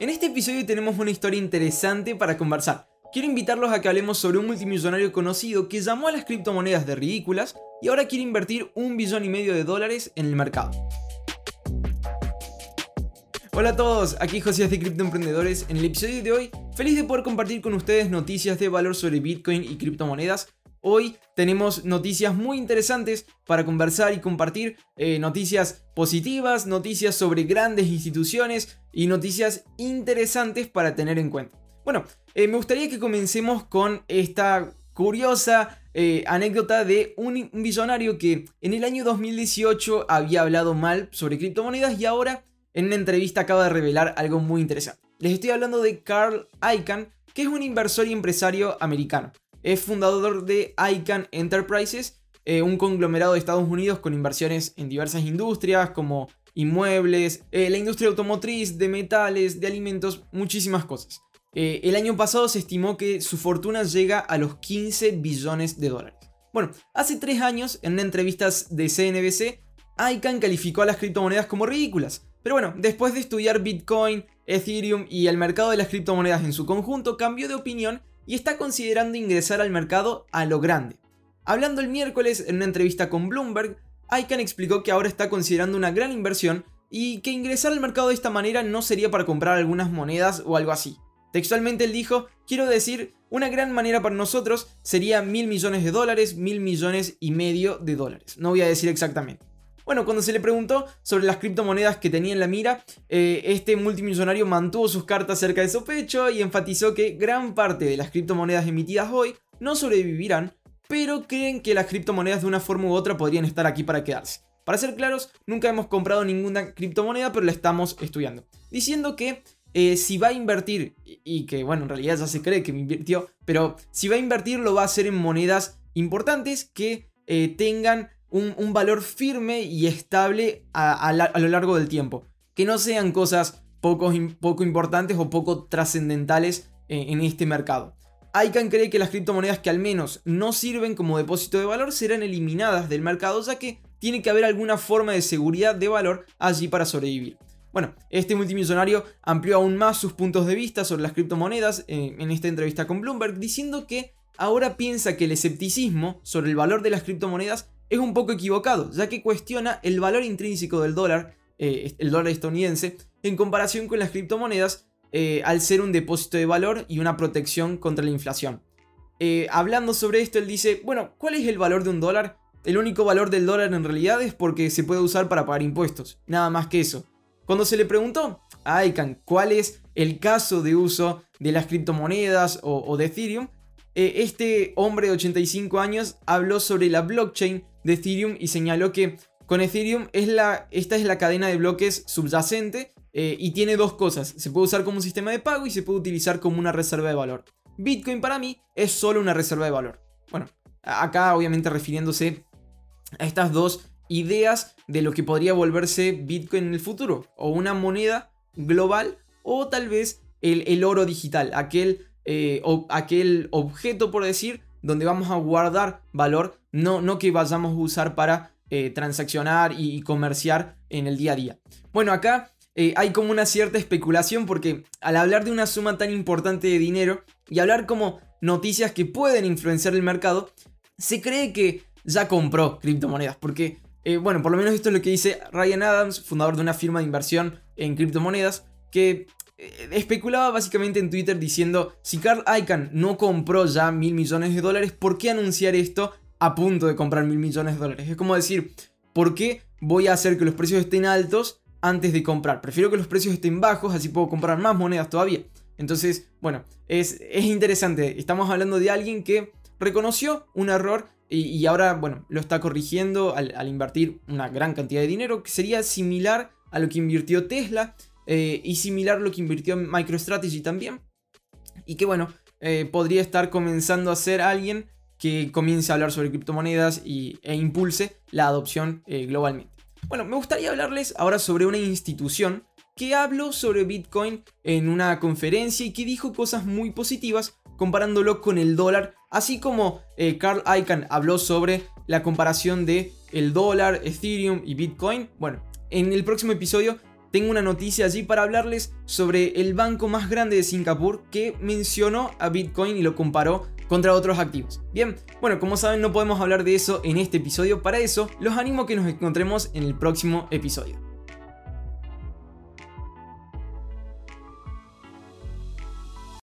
En este episodio tenemos una historia interesante para conversar. Quiero invitarlos a que hablemos sobre un multimillonario conocido que llamó a las criptomonedas de ridículas y ahora quiere invertir un billón y medio de dólares en el mercado. Hola a todos, aquí José de Criptoemprendedores. En el episodio de hoy, feliz de poder compartir con ustedes noticias de valor sobre Bitcoin y criptomonedas Hoy tenemos noticias muy interesantes para conversar y compartir, eh, noticias positivas, noticias sobre grandes instituciones y noticias interesantes para tener en cuenta. Bueno, eh, me gustaría que comencemos con esta curiosa eh, anécdota de un, un billonario que en el año 2018 había hablado mal sobre criptomonedas y ahora en una entrevista acaba de revelar algo muy interesante. Les estoy hablando de Carl Icahn, que es un inversor y empresario americano es fundador de ICANN Enterprises, eh, un conglomerado de Estados Unidos con inversiones en diversas industrias como inmuebles, eh, la industria automotriz, de metales, de alimentos, muchísimas cosas. Eh, el año pasado se estimó que su fortuna llega a los 15 billones de dólares. Bueno, hace tres años, en una entrevista de CNBC, ICANN calificó a las criptomonedas como ridículas. Pero bueno, después de estudiar Bitcoin, Ethereum y el mercado de las criptomonedas en su conjunto, cambió de opinión y está considerando ingresar al mercado a lo grande. Hablando el miércoles en una entrevista con Bloomberg, ICANN explicó que ahora está considerando una gran inversión y que ingresar al mercado de esta manera no sería para comprar algunas monedas o algo así. Textualmente él dijo, quiero decir, una gran manera para nosotros sería mil millones de dólares, mil millones y medio de dólares. No voy a decir exactamente. Bueno, cuando se le preguntó sobre las criptomonedas que tenía en la mira, eh, este multimillonario mantuvo sus cartas cerca de su pecho y enfatizó que gran parte de las criptomonedas emitidas hoy no sobrevivirán, pero creen que las criptomonedas de una forma u otra podrían estar aquí para quedarse. Para ser claros, nunca hemos comprado ninguna criptomoneda, pero la estamos estudiando. Diciendo que eh, si va a invertir, y que bueno, en realidad ya se cree que me invirtió, pero si va a invertir lo va a hacer en monedas importantes que eh, tengan un, valor firme y estable a, lo largo del tiempo. Que no sean cosas poco, importantes o poco trascendentales en, este mercado. ICANN cree que las criptomonedas que al menos no sirven como depósito de valor serán eliminadas del mercado ya que tiene que haber alguna forma de seguridad de valor allí para sobrevivir. Bueno, este multimillonario amplió aún más sus puntos de vista sobre las criptomonedas en esta entrevista con Bloomberg, diciendo que ahora piensa que el escepticismo sobre el valor de las criptomonedas es un poco equivocado, ya que cuestiona el valor intrínseco del dólar, eh, el dólar estadounidense, en comparación con las criptomonedas, eh, al ser un depósito de valor y una protección contra la inflación. Eh, hablando sobre esto, él dice, bueno, ¿cuál es el valor de un dólar? El único valor del dólar en realidad es porque se puede usar para pagar impuestos, nada más que eso. Cuando se le preguntó a ICANN cuál es el caso de uso de las criptomonedas o, o de Ethereum, este hombre de 85 años habló sobre la blockchain de Ethereum y señaló que con Ethereum es la, esta es la cadena de bloques subyacente eh, y tiene dos cosas. Se puede usar como un sistema de pago y se puede utilizar como una reserva de valor. Bitcoin para mí es solo una reserva de valor. Bueno, acá obviamente refiriéndose a estas dos ideas de lo que podría volverse Bitcoin en el futuro. O una moneda global o tal vez el, oro digital. Aquel, eh, aquel objeto, por decir, donde vamos a guardar valor, no, no que vayamos a usar para eh, transaccionar y, comerciar en el día a día. Bueno, acá eh, hay como una cierta especulación porque al hablar de una suma tan importante de dinero y hablar como noticias que pueden influenciar el mercado, se cree que ya compró criptomonedas. Porque, bueno, por lo menos esto es lo que dice Ryan Adams, fundador de una firma de inversión en criptomonedas, que especulaba básicamente en Twitter diciendo, si Carl Icahn no compró ya mil millones de dólares, ¿por qué anunciar esto a punto de comprar mil millones de dólares? Es como decir, ¿por qué voy a hacer que los precios estén altos antes de comprar? Prefiero que los precios estén bajos, así puedo comprar más monedas todavía. Entonces, bueno, es, es interesante. Estamos hablando de alguien que reconoció un error y, ahora, bueno, lo está corrigiendo al, al invertir una gran cantidad de dinero, que sería similar a lo que invirtió Tesla eh, y similar lo que invirtió en MicroStrategy también. Y que bueno, eh, podría estar comenzando a ser alguien que comience a hablar sobre criptomonedas y, e impulse la adopción eh, globalmente. Bueno, me gustaría hablarles ahora sobre una institución que habló sobre Bitcoin en una conferencia y que dijo cosas muy positivas comparándolo con el dólar, así como Carl Icahn habló sobre la comparación de el dólar, Ethereum y Bitcoin. Bueno, en el próximo episodio tengo una noticia allí para hablarles sobre el banco más grande de Singapur que mencionó a Bitcoin y lo comparó contra otros activos. Bien, bueno, como saben no podemos hablar de eso en este episodio, para eso los animo que nos encontremos en el próximo episodio.